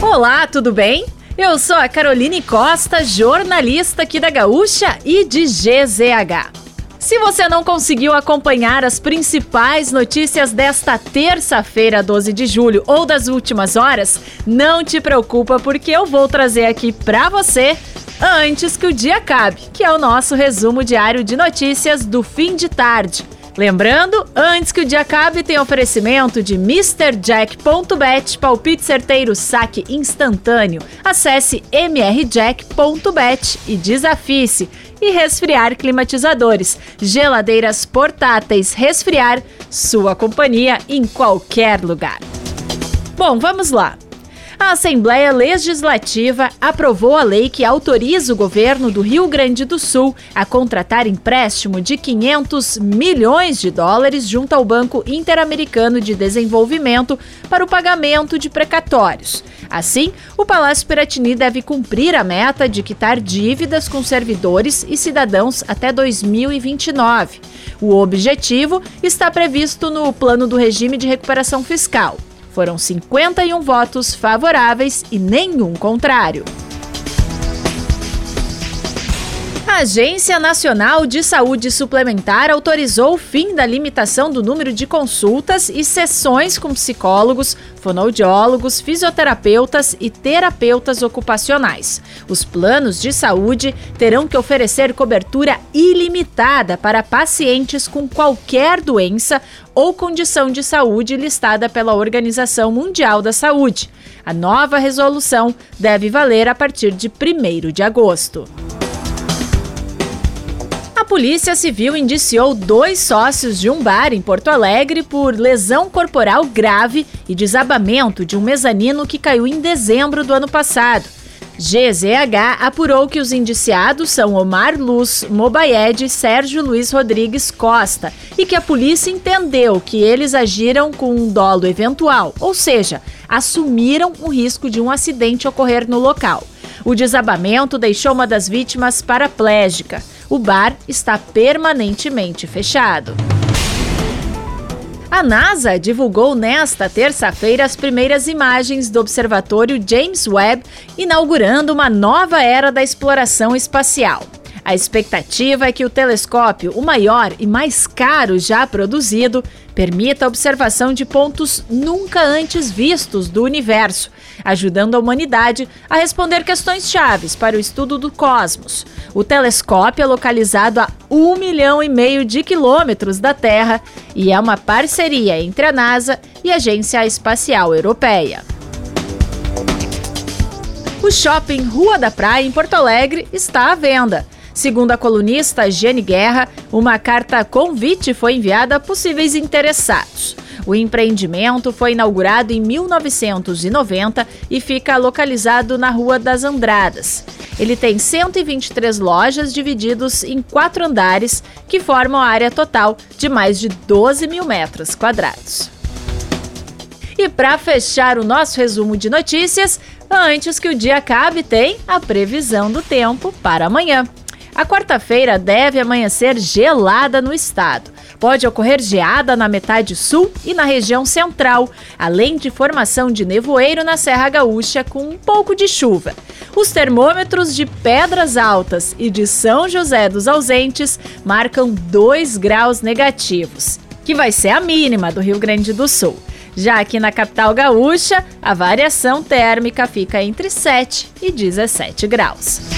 Olá, tudo bem? Eu sou a Caroline Costa, jornalista aqui da Gaúcha e de GZH. Se você não conseguiu acompanhar as principais notícias desta terça-feira, 12 de julho, ou das últimas horas, não te preocupa porque eu vou trazer aqui para você antes que o dia acabe, que é o nosso resumo diário de notícias do fim de tarde. Lembrando, antes que o dia acabe, tem oferecimento de MrJack.bet, palpite certeiro, saque instantâneo. Acesse mrjack.bet e desafie-se. E resfriar climatizadores, geladeiras portáteis, resfriar sua companhia em qualquer lugar. Bom, vamos lá. A Assembleia Legislativa aprovou a lei que autoriza o governo do Rio Grande do Sul a contratar empréstimo de 500 milhões de dólares junto ao Banco Interamericano de Desenvolvimento para o pagamento de precatórios. Assim, o Palácio Piratini deve cumprir a meta de quitar dívidas com servidores e cidadãos até 2029. O objetivo está previsto no Plano do Regime de Recuperação Fiscal. Foram 51 votos favoráveis e nenhum contrário. A Agência Nacional de Saúde Suplementar autorizou o fim da limitação do número de consultas e sessões com psicólogos, fonoaudiólogos, fisioterapeutas e terapeutas ocupacionais. Os planos de saúde terão que oferecer cobertura ilimitada para pacientes com qualquer doença ou condição de saúde listada pela Organização Mundial da Saúde. A nova resolução deve valer a partir de 1 de agosto. Polícia Civil indiciou dois sócios de um bar em Porto Alegre por lesão corporal grave e desabamento de um mezanino que caiu em dezembro do ano passado. GZH apurou que os indiciados são Omar Luz Mobaed e Sérgio Luiz Rodrigues Costa e que a polícia entendeu que eles agiram com um dolo eventual, ou seja, assumiram o risco de um acidente ocorrer no local. O desabamento deixou uma das vítimas paraplégica. O bar está permanentemente fechado. A NASA divulgou nesta terça-feira as primeiras imagens do observatório James Webb, inaugurando uma nova era da exploração espacial. A expectativa é que o telescópio, o maior e mais caro já produzido, permita a observação de pontos nunca antes vistos do universo, ajudando a humanidade a responder questões chaves para o estudo do cosmos. O telescópio é localizado a um milhão e meio de quilômetros da Terra e é uma parceria entre a NASA e a Agência Espacial Europeia. O shopping Rua da Praia, em Porto Alegre, está à venda. Segundo a colunista Jenny Guerra, uma carta convite foi enviada a possíveis interessados. O empreendimento foi inaugurado em 1990 e fica localizado na Rua das Andradas. Ele tem 123 lojas divididos em quatro andares, que formam a área total de mais de 12 mil metros quadrados. E para fechar o nosso resumo de notícias, antes que o dia acabe, tem a previsão do tempo para amanhã. A quarta-feira deve amanhecer gelada no estado. Pode ocorrer geada na metade sul e na região central, além de formação de nevoeiro na Serra Gaúcha com um pouco de chuva. Os termômetros de Pedras Altas e de São José dos Ausentes marcam 2 graus negativos, que vai ser a mínima do Rio Grande do Sul. Já aqui na capital gaúcha, a variação térmica fica entre 7 e 17 graus.